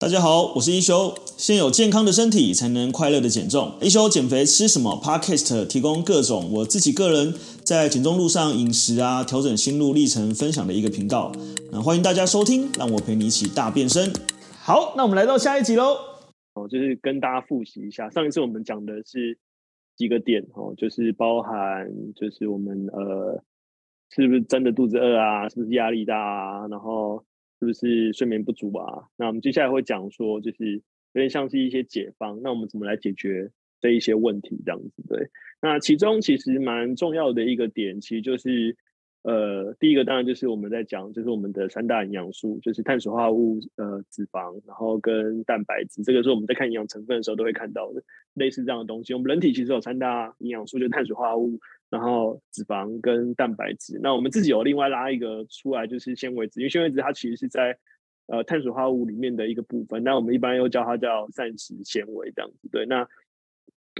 大家好，我是一休。先有健康的身体，才能快乐的减重。一休减肥吃什么？Podcast 提供各种我自己个人在减重路上饮食啊，调整心路历程分享的一个频道。那欢迎大家收听，让我陪你一起大变身。好，那我们来到下一集喽。哦，就是跟大家复习一下，上一次我们讲的是几个点哦，就是包含就是我们呃，是不是真的肚子饿啊？是不是压力大啊？然后。是不是睡眠不足啊？那我们接下来会讲说，就是有点像是一些解方。那我们怎么来解决这一些问题？这样子对。那其中其实蛮重要的一个点，其实就是呃，第一个当然就是我们在讲，就是我们的三大营养素，就是碳水化合物、呃脂肪，然后跟蛋白质。这个是我们在看营养成分的时候都会看到的，类似这样的东西。我们人体其实有三大营养素，就是碳水化合物。然后脂肪跟蛋白质，那我们自己有另外拉一个出来，就是纤维质，因为纤维质它其实是在呃碳水化合物里面的一个部分，那我们一般又叫它叫膳食纤维这样子。对，那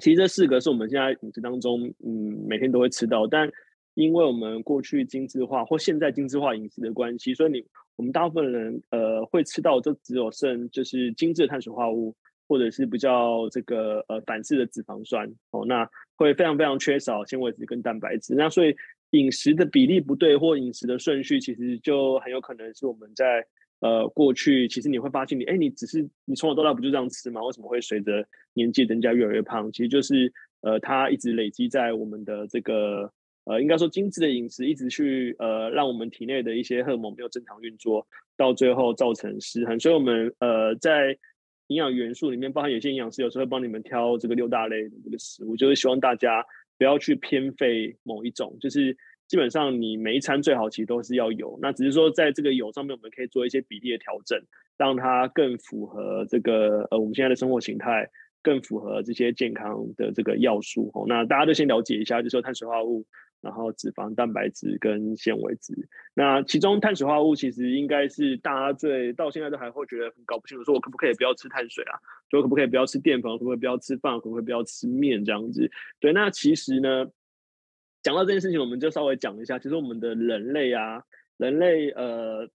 其实这四个是我们现在饮食当中嗯每天都会吃到，但因为我们过去精致化或现在精致化饮食的关系，所以你我们大部分人呃会吃到就只有剩就是精致的碳水化合物。或者是比较这个呃反式的脂肪酸哦，那会非常非常缺少纤维质跟蛋白质，那所以饮食的比例不对或饮食的顺序，其实就很有可能是我们在呃过去，其实你会发现你哎，你只是你从小到大不就这样吃吗？为什么会随着年纪增加越来越胖？其实就是呃它一直累积在我们的这个呃应该说精致的饮食一直去呃让我们体内的一些荷尔蒙没有正常运作，到最后造成失衡，所以我们呃在。营养元素里面包含有些营养师有时候会帮你们挑这个六大类的这个食物，就是希望大家不要去偏废某一种，就是基本上你每一餐最好其实都是要有，那只是说在这个有上面我们可以做一些比例的调整，让它更符合这个呃我们现在的生活形态，更符合这些健康的这个要素哦。那大家都先了解一下，就是说碳水化合物。然后脂肪、蛋白质跟纤维质，那其中碳水化合物其实应该是大家最到现在都还会觉得很搞不清楚，说我可不可以不要吃碳水啊？就可不可以不要吃淀粉？可不可以不要吃饭？可不可以不要吃面这样子？对，那其实呢，讲到这件事情，我们就稍微讲一下，其实我们的人类啊，人类呃，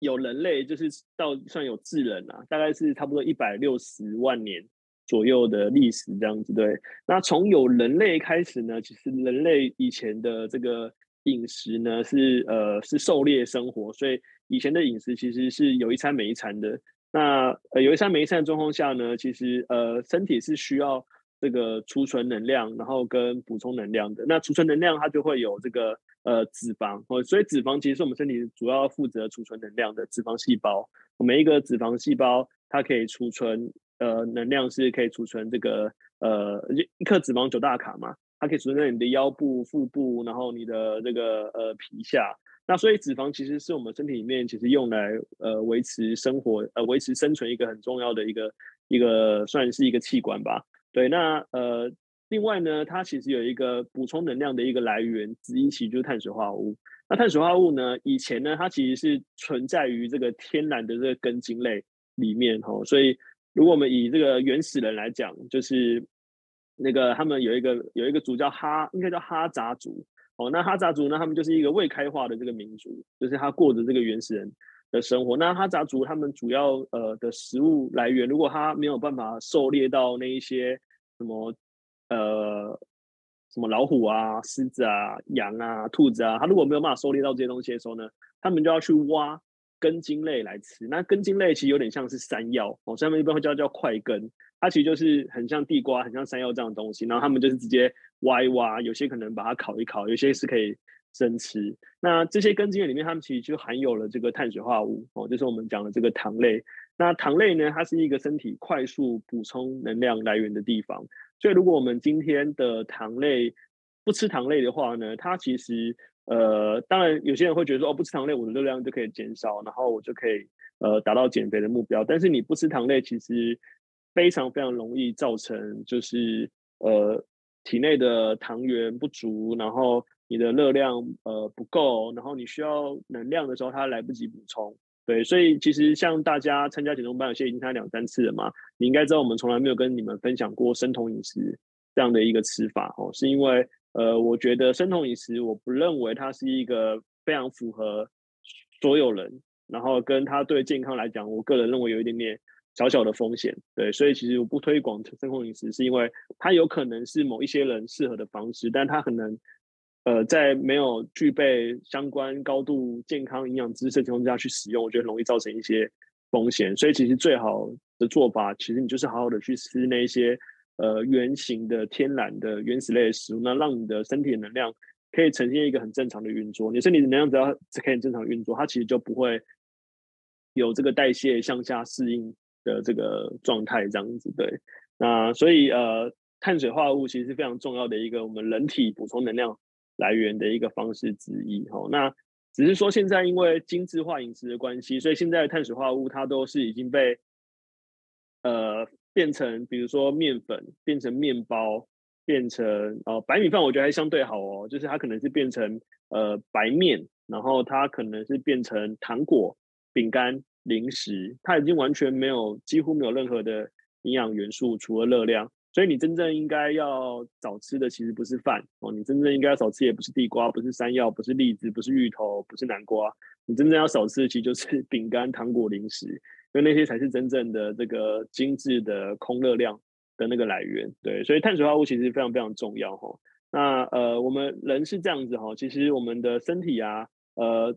有人类就是到算有智人啊，大概是差不多一百六十万年。左右的历史这样子，对，那从有人类开始呢，其实人类以前的这个饮食呢是呃是狩猎生活，所以以前的饮食其实是有一餐没一餐的。那呃有一餐没一餐的状况下呢，其实呃身体是需要这个储存能量，然后跟补充能量的。那储存能量它就会有这个呃脂肪哦，所以脂肪其实是我们身体主要负责储存能量的脂肪细胞。每一个脂肪细胞它可以储存。呃，能量是可以储存这个呃一克脂肪九大卡嘛，它可以储存在你的腰部、腹部，然后你的这个呃皮下。那所以脂肪其实是我们身体里面其实用来呃维持生活呃维持生存一个很重要的一个一个算是一个器官吧。对，那呃另外呢，它其实有一个补充能量的一个来源之一，其就是碳水化合物。那碳水化合物呢，以前呢它其实是存在于这个天然的这个根茎类里面哈，所以。如果我们以这个原始人来讲，就是那个他们有一个有一个族叫哈，应该叫哈扎族哦。那哈扎族呢，他们就是一个未开化的这个民族，就是他过着这个原始人的生活。那哈扎族他们主要呃的食物来源，如果他没有办法狩猎到那一些什么呃什么老虎啊、狮子啊、羊啊、兔子啊，他如果没有办法狩猎到这些东西的时候呢，他们就要去挖。根茎类来吃，那根茎类其实有点像是山药哦，所以他们一般会叫叫块根，它其实就是很像地瓜、很像山药这样的东西。然后他们就是直接挖一挖，有些可能把它烤一烤，有些是可以生吃。那这些根茎类里面，它们其实就含有了这个碳水化合物哦，就是我们讲的这个糖类。那糖类呢，它是一个身体快速补充能量来源的地方。所以如果我们今天的糖类不吃糖类的话呢，它其实。呃，当然，有些人会觉得说，哦，不吃糖类，我的热量就可以减少，然后我就可以呃达到减肥的目标。但是你不吃糖类，其实非常非常容易造成就是呃体内的糖原不足，然后你的热量呃不够，然后你需要能量的时候，它来不及补充。对，所以其实像大家参加减重班，有些已经参加两三次了嘛，你应该知道我们从来没有跟你们分享过生酮饮食这样的一个吃法哦，是因为。呃，我觉得生酮饮食，我不认为它是一个非常符合所有人，然后跟它对健康来讲，我个人认为有一点点小小的风险，对，所以其实我不推广生酮饮食，是因为它有可能是某一些人适合的方式，但它可能，呃，在没有具备相关高度健康营养知识的情况下去使用，我觉得容易造成一些风险。所以其实最好的做法，其实你就是好好的去吃那些呃原型的天然的原始类的食物，那让你的身体的能量可以呈现一个很正常的运作。你身体的能量只要可以正常运作，它其实就不会有这个代谢向下适应。的这个状态这样子，对，那所以呃，碳水化合物其实是非常重要的一个我们人体补充能量来源的一个方式之一。哈，那只是说现在因为精致化饮食的关系，所以现在的碳水化合物它都是已经被呃变成，比如说面粉变成面包，变成呃白米饭，我觉得还相对好哦，就是它可能是变成呃白面，然后它可能是变成糖果、饼干。零食，它已经完全没有，几乎没有任何的营养元素，除了热量。所以你真正应该要少吃的，其实不是饭哦，你真正应该要少吃，也不是地瓜，不是山药，不是栗子，不是芋头，不是南瓜。你真正要少吃的，其实就是 饼干、糖果、零食，因为那些才是真正的这个精致的空热量的那个来源。对，所以碳水化合物其实非常非常重要哈。那呃，我们人是这样子哈，其实我们的身体啊，呃。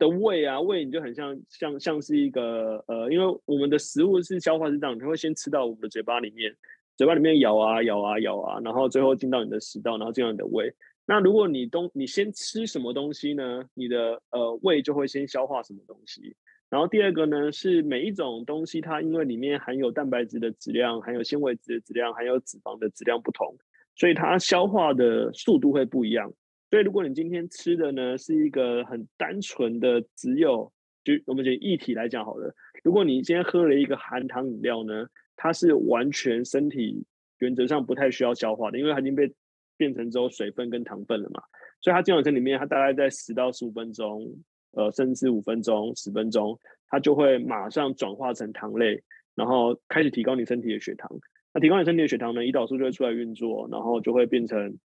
的胃啊，胃你就很像像像是一个呃，因为我们的食物是消化是这样，它会先吃到我们的嘴巴里面，嘴巴里面咬啊咬啊咬啊，然后最后进到你的食道，然后进到你的胃。那如果你东你先吃什么东西呢？你的呃胃就会先消化什么东西。然后第二个呢，是每一种东西它因为里面含有蛋白质的质量、含有纤维质的质量、含有脂肪的质量不同，所以它消化的速度会不一样。所以，如果你今天吃的呢是一个很单纯的，只有就我们讲液体来讲好了。如果你今天喝了一个含糖饮料呢，它是完全身体原则上不太需要消化的，因为它已经被变成只有水分跟糖分了嘛。所以它进入身体里面，它大概在十到十五分钟，呃，甚至五分钟、十分钟，它就会马上转化成糖类，然后开始提高你身体的血糖。那提高你身体的血糖呢，胰岛素就会出来运作，然后就会变成。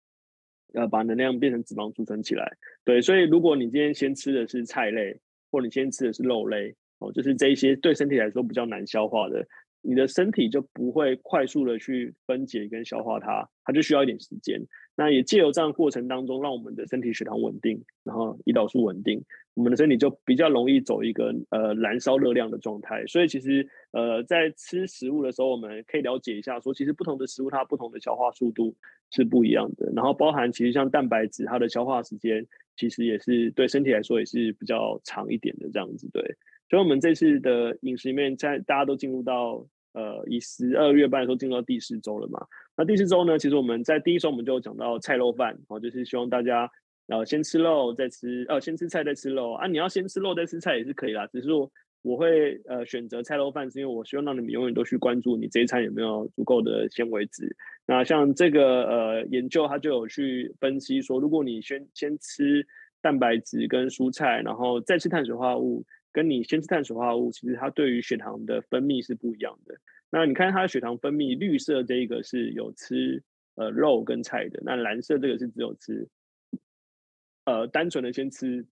呃，把能量变成脂肪储存起来，对，所以如果你今天先吃的是菜类，或你先吃的是肉类，哦，就是这一些对身体来说比较难消化的，你的身体就不会快速的去分解跟消化它，它就需要一点时间。那也借由这样过程当中，让我们的身体血糖稳定，然后胰岛素稳定，我们的身体就比较容易走一个呃燃烧热量的状态。所以其实呃在吃食物的时候，我们可以了解一下，说其实不同的食物它不同的消化速度是不一样的。然后包含其实像蛋白质，它的消化时间其实也是对身体来说也是比较长一点的这样子。对，所以我们这次的饮食里面，在大家都进入到。呃，以十二月半的时候进入到第四周了嘛？那第四周呢，其实我们在第一周我们就讲到菜肉饭，哦，就是希望大家呃先吃肉再吃，呃先吃菜再吃肉啊。你要先吃肉再吃菜也是可以啦，只是说我会呃选择菜肉饭，是因为我希望让你们永远都去关注你这一餐有没有足够的纤维质。那像这个呃研究，它就有去分析说，如果你先先吃蛋白质跟蔬菜，然后再吃碳水化合物。跟你先吃碳水化合物，其实它对于血糖的分泌是不一样的。那你看它的血糖分泌，绿色这一个是有吃呃肉跟菜的，那蓝色这个是只有吃呃单纯的先吃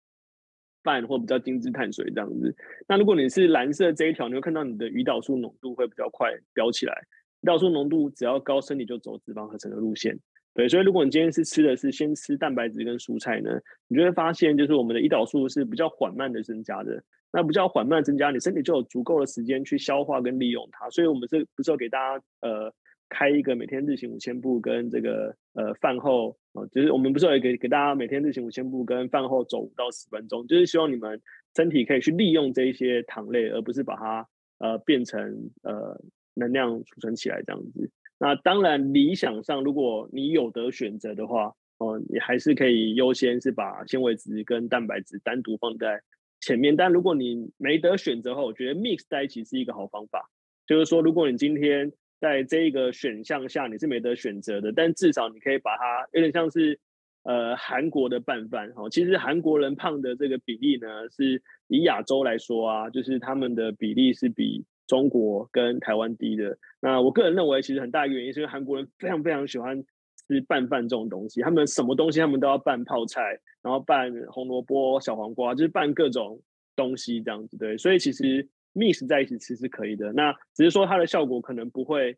饭或比较精致碳水这样子。那如果你是蓝色这一条，你会看到你的胰岛素浓度会比较快飙起来。胰岛素浓度只要高，身体就走脂肪合成的路线。对，所以如果你今天是吃的是先吃蛋白质跟蔬菜呢，你就会发现就是我们的胰岛素是比较缓慢的增加的。那比较缓慢增加，你身体就有足够的时间去消化跟利用它。所以我们这不是要给大家呃开一个每天日行五千步跟这个呃饭后啊、呃，就是我们不是有给给大家每天日行五千步跟饭后走五到十分钟，就是希望你们身体可以去利用这一些糖类，而不是把它呃变成呃能量储存起来这样子。那当然理想上，如果你有得选择的话，哦、你还是可以优先是把纤维质跟蛋白质单独放在。前面，但如果你没得选择的话，我觉得 mix 在一起是一个好方法。就是说，如果你今天在这一个选项下你是没得选择的，但至少你可以把它有点像是呃韩国的拌饭哈。其实韩国人胖的这个比例呢，是以亚洲来说啊，就是他们的比例是比中国跟台湾低的。那我个人认为，其实很大一个原因是因为韩国人非常非常喜欢。吃拌饭这种东西，他们什么东西他们都要拌泡菜，然后拌红萝卜、小黄瓜，就是拌各种东西这样子对。所以其实 mix 在一起吃是可以的。那只是说它的效果可能不会，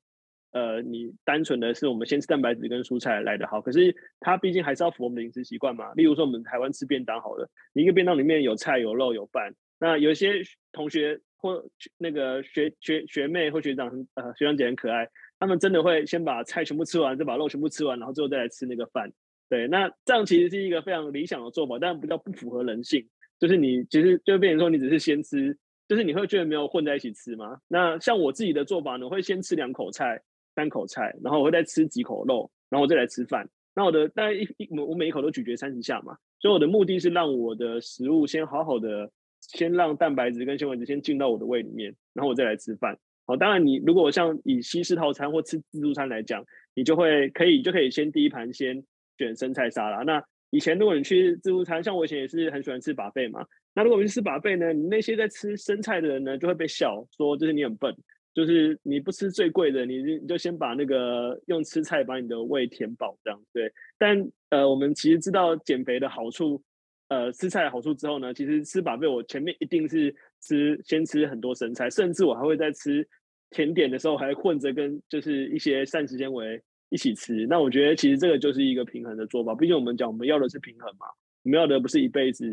呃，你单纯的是我们先吃蛋白质跟蔬菜来的好。可是它毕竟还是要符合我们的饮食习惯嘛。例如说我们台湾吃便当好了，你一个便当里面有菜有肉有饭。那有些同学或那个学学学妹或学长，呃，学长姐很可爱，他们真的会先把菜全部吃完，再把肉全部吃完，然后最后再来吃那个饭。对，那这样其实是一个非常理想的做法，但不叫不符合人性。就是你其实就变成说，你只是先吃，就是你会觉得没有混在一起吃吗？那像我自己的做法呢，我会先吃两口菜、三口菜，然后我会再吃几口肉，然后我再来吃饭。那我的大概一一我每一口都咀嚼三十下嘛，所以我的目的是让我的食物先好好的。先让蛋白质跟纤维质先进到我的胃里面，然后我再来吃饭。好，当然你如果像以西式套餐或吃自助餐来讲，你就会可以就可以先第一盘先选生菜沙拉。那以前如果你去自助餐，像我以前也是很喜欢吃把贝嘛。那如果你去吃把贝呢，你那些在吃生菜的人呢，就会被笑说就是你很笨，就是你不吃最贵的，你你就先把那个用吃菜把你的胃填饱这样。对，但呃，我们其实知道减肥的好处。呃，吃菜的好处之后呢，其实吃把贝我前面一定是吃先吃很多生菜，甚至我还会在吃甜点的时候还混着跟就是一些膳食纤维一起吃。那我觉得其实这个就是一个平衡的做法，毕竟我们讲我们要的是平衡嘛，我们要的不是一辈子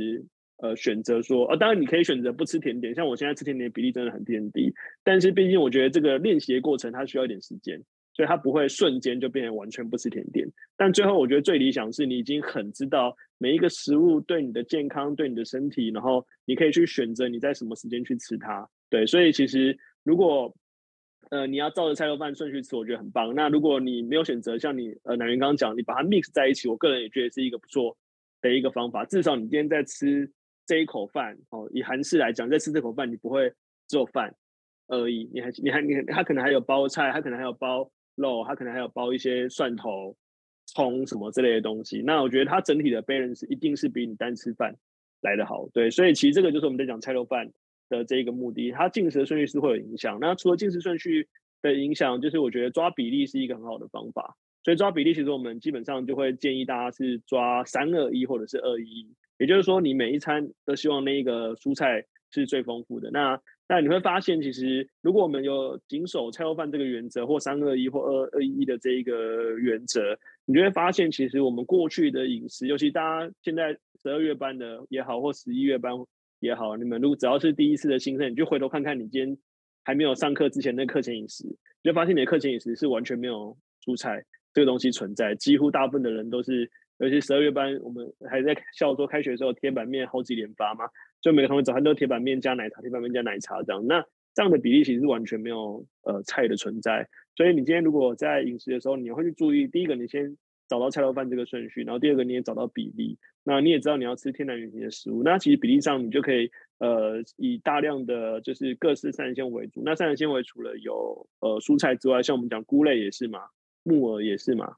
呃选择说，呃，当然你可以选择不吃甜点，像我现在吃甜点的比例真的很偏低，但是毕竟我觉得这个练习的过程它需要一点时间。所以它不会瞬间就变成完全不吃甜点，但最后我觉得最理想是你已经很知道每一个食物对你的健康、对你的身体，然后你可以去选择你在什么时间去吃它。对，所以其实如果呃你要照着菜肉饭顺序吃，我觉得很棒。那如果你没有选择，像你呃南云刚刚讲，你把它 mix 在一起，我个人也觉得是一个不错的一个方法。至少你今天在吃这一口饭哦，以韩式来讲，在吃这口饭，你不会只有饭而已，你还你还你它可能还有包菜，它可能还有包。肉，它可能还有包一些蒜头、葱什么之类的东西。那我觉得它整体的 balance 一定是比你单吃饭来的好。对，所以其实这个就是我们在讲菜肉饭的这个目的。它进食的顺序是会有影响。那除了进食顺序的影响，就是我觉得抓比例是一个很好的方法。所以抓比例，其实我们基本上就会建议大家是抓三二一或者是二一，也就是说你每一餐都希望那一个蔬菜是最丰富的。那但你会发现，其实如果我们有谨守菜肉饭这个原则，或三二一或二二一的这一个原则，你就会发现，其实我们过去的饮食，尤其大家现在十二月班的也好，或十一月班也好，你们如果只要是第一次的新生，你就回头看看你今天还没有上课之前的课前饮食，你就发现你的课前饮食是完全没有蔬菜这个东西存在，几乎大部分的人都是，尤其十二月班，我们还在校桌开学的时候，铁板面好几连发嘛。就每个同学早餐都铁板面加奶茶，铁板面加奶茶这样，那这样的比例其实是完全没有呃菜的存在。所以你今天如果在饮食的时候，你会去注意，第一个你先找到菜肉饭这个顺序，然后第二个你也找到比例，那你也知道你要吃天然原型的食物，那其实比例上你就可以呃以大量的就是各式膳食纤维为主。那膳食纤维除了有呃蔬菜之外，像我们讲菇类也是嘛，木耳也是嘛，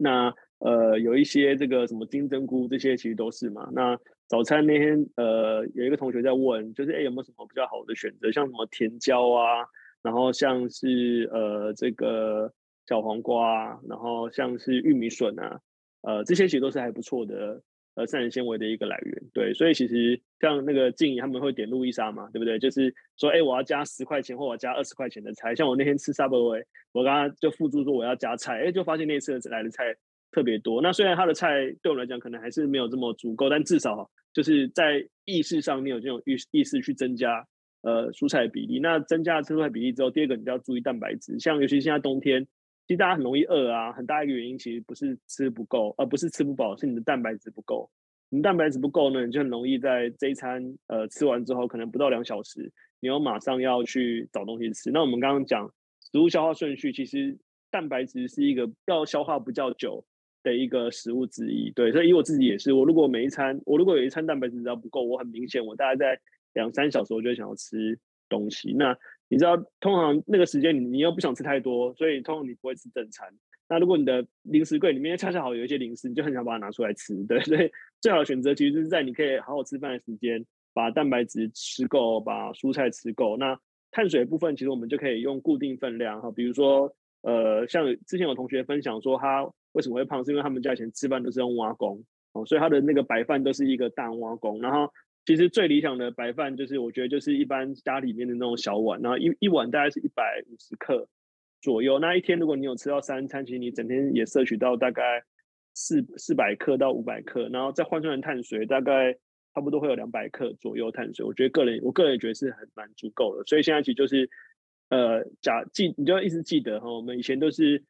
那呃有一些这个什么金针菇这些其实都是嘛，那。早餐那天，呃，有一个同学在问，就是哎，有没有什么比较好的选择，像什么甜椒啊，然后像是呃这个小黄瓜，然后像是玉米笋啊，呃，这些其实都是还不错的，呃，膳食纤维的一个来源。对，所以其实像那个静怡他们会点路易莎嘛，对不对？就是说，哎，我要加十块钱或我要加二十块钱的菜。像我那天吃 Subway，我刚刚就附注说我要加菜，哎，就发现那次来的菜特别多。那虽然他的菜对我来讲可能还是没有这么足够，但至少。就是在意识上，你有这种意意识去增加呃蔬菜的比例。那增加了蔬菜比例之后，第二个你就要注意蛋白质。像尤其现在冬天，其实大家很容易饿啊，很大一个原因其实不是吃不够，而不是吃不饱，是你的蛋白质不够。你蛋白质不够呢，你就很容易在这一餐呃吃完之后，可能不到两小时，你又马上要去找东西吃。那我们刚刚讲食物消化顺序，其实蛋白质是一个要消化比较久的一个食物之一，对，所以以我自己也是，我如果每一餐，我如果有一餐蛋白质只要不够，我很明显，我大概在两三小时我就想要吃东西。那你知道，通常那个时间你你又不想吃太多，所以通常你不会吃正餐。那如果你的零食柜里面恰恰好有一些零食，你就很想把它拿出来吃，对，所以最好的选择其实是在你可以好好吃饭的时间，把蛋白质吃够，把蔬菜吃够。那碳水部分其实我们就可以用固定分量哈，比如说呃，像之前有同学分享说他。为什么会胖？是因为他们家以前吃饭都是用挖工哦，所以他的那个白饭都是一个大挖工，然后其实最理想的白饭就是我觉得就是一般家里面的那种小碗，然后一一碗大概是一百五十克左右。那一天如果你有吃到三餐，其实你整天也摄取到大概四四百克到五百克，然后再换算成碳水，大概差不多会有两百克左右碳水。我觉得个人我个人觉得是很蛮足够的。所以现在其实就是呃，假记你就要一直记得哈，我们以前都是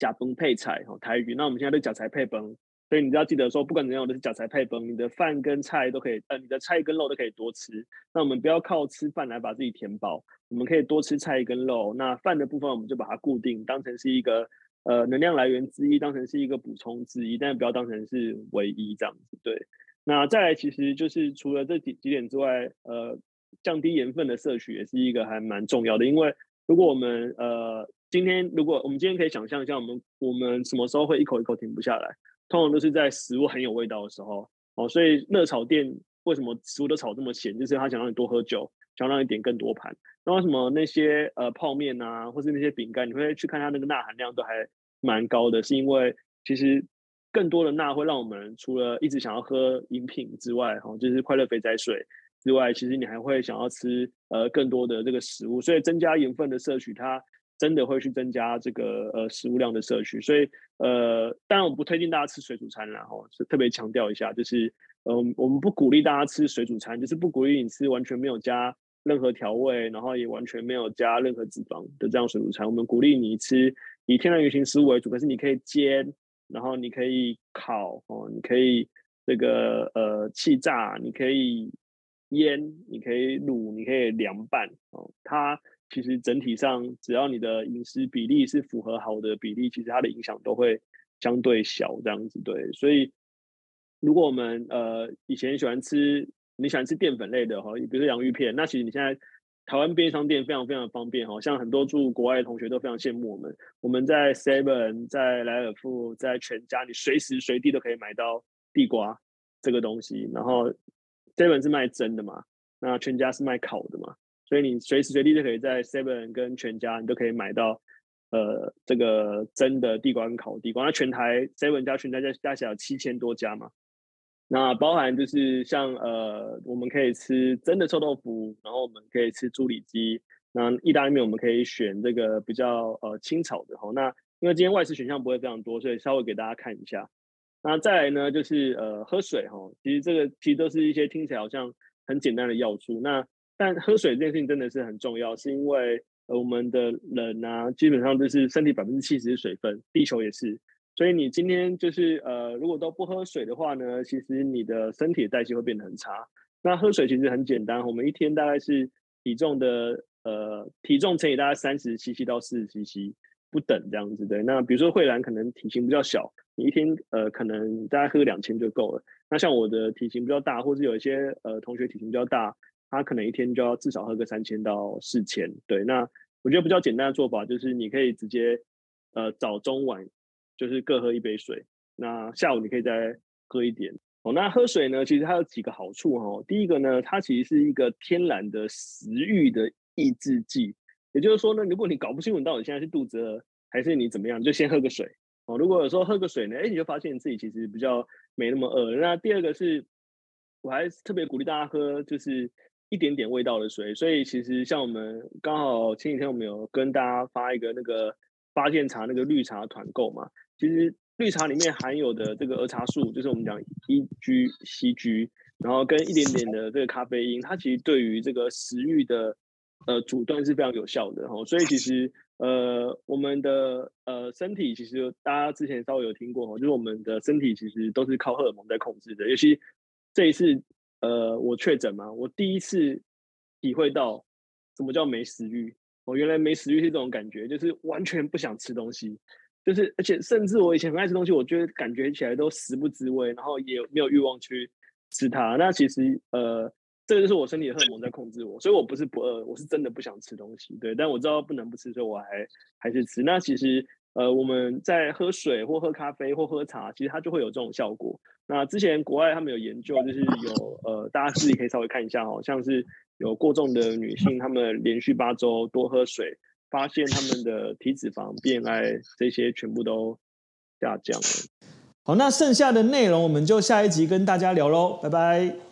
假崩配菜哈台语，那我们现在都假菜配崩。所以你就要记得说，不管怎样，我都是假菜配饭。你的饭跟菜都可以，呃，你的菜跟肉都可以多吃。那我们不要靠吃饭来把自己填饱，我们可以多吃菜跟肉。那饭的部分，我们就把它固定，当成是一个呃能量来源之一，当成是一个补充之一，但不要当成是唯一这样子。对。那再来，其实就是除了这几几点之外，呃，降低盐分的摄取也是一个还蛮重要的。因为如果我们呃今天，如果我们今天可以想象一下，我们我们什么时候会一口一口停不下来？通常都是在食物很有味道的时候哦，所以热炒店为什么食物都炒这么咸？就是他想让你多喝酒，想让你点更多盘。那为什么那些呃泡面啊，或是那些饼干，你会去看它那个钠含量都还蛮高的？是因为其实更多的钠会让我们除了一直想要喝饮品之外，哈，就是快乐肥宅水之外，其实你还会想要吃呃更多的这个食物，所以增加盐分的摄取它。真的会去增加这个呃食物量的摄取，所以呃，当然我不推荐大家吃水煮餐，然后是特别强调一下，就是嗯、呃，我们不鼓励大家吃水煮餐，就是不鼓励你吃完全没有加任何调味，然后也完全没有加任何脂肪的这样水煮餐。我们鼓励你吃以天然原型食物为主，可是你可以煎，然后你可以烤哦，你可以这个呃气炸，你可以腌，你可以卤，你可以凉拌哦，它。其实整体上，只要你的饮食比例是符合好的比例，其实它的影响都会相对小，这样子对。所以，如果我们呃以前喜欢吃，你喜欢吃淀粉类的哈，比如说洋芋片，那其实你现在台湾便利商店非常非常方便哈，像很多住国外的同学都非常羡慕我们。我们在 Seven、在莱尔富、在全家，你随时随地都可以买到地瓜这个东西。然后 Seven 是卖蒸的嘛，那全家是卖烤的嘛。所以你随时随地都可以在 Seven 跟全家，你都可以买到，呃，这个真的地瓜跟烤地瓜。那全台 Seven 加全家加加起来有七千多家嘛，那包含就是像呃，我们可以吃真的臭豆腐，然后我们可以吃猪里脊，那意大利面我们可以选这个比较呃清炒的哈。那因为今天外食选项不会非常多，所以稍微给大家看一下。那再来呢，就是呃喝水哈，其实这个其实都是一些听起来好像很简单的要素。那但喝水这件事情真的是很重要，是因为呃我们的人啊，基本上就是身体百分之七十是水分，地球也是。所以你今天就是呃如果都不喝水的话呢，其实你的身体的代谢会变得很差。那喝水其实很简单，我们一天大概是体重的呃体重乘以大概三十 cc 到四十 cc 不等这样子对。那比如说慧兰可能体型比较小，你一天呃可能大概喝两千就够了。那像我的体型比较大，或是有一些呃同学体型比较大。他可能一天就要至少喝个三千到四千，对。那我觉得比较简单的做法就是，你可以直接，呃，早中晚就是各喝一杯水，那下午你可以再喝一点。哦，那喝水呢，其实它有几个好处哦。第一个呢，它其实是一个天然的食欲的抑制剂，也就是说呢，如果你搞不清楚你到底现在是肚子饿还是你怎么样，就先喝个水。哦，如果有时候喝个水呢，哎，你就发现自己其实比较没那么饿。那第二个是，我还特别鼓励大家喝，就是。一点点味道的水，所以其实像我们刚好前几天我们有跟大家发一个那个发现茶那个绿茶团购嘛，其实绿茶里面含有的这个儿茶素，就是我们讲 EG、CG，然后跟一点点的这个咖啡因，它其实对于这个食欲的呃阻断是非常有效的哈。所以其实呃我们的呃身体其实大家之前稍微有听过哈，就是我们的身体其实都是靠荷尔蒙在控制的，尤其这一次。呃，我确诊嘛，我第一次体会到什么叫没食欲。我原来没食欲是这种感觉，就是完全不想吃东西，就是而且甚至我以前很爱吃东西，我觉得感觉起来都食不知味，然后也没有欲望去吃它。那其实呃，这个就是我身体的荷尔蒙在控制我，所以我不是不饿，我是真的不想吃东西。对，但我知道不能不吃，所以我还还是吃。那其实。呃，我们在喝水或喝咖啡或喝茶，其实它就会有这种效果。那之前国外他们有研究，就是有呃，大家自己可以稍微看一下，好像是有过重的女性，她们连续八周多喝水，发现她们的体脂肪、BMI 这些全部都下降了。好，那剩下的内容我们就下一集跟大家聊喽，拜拜。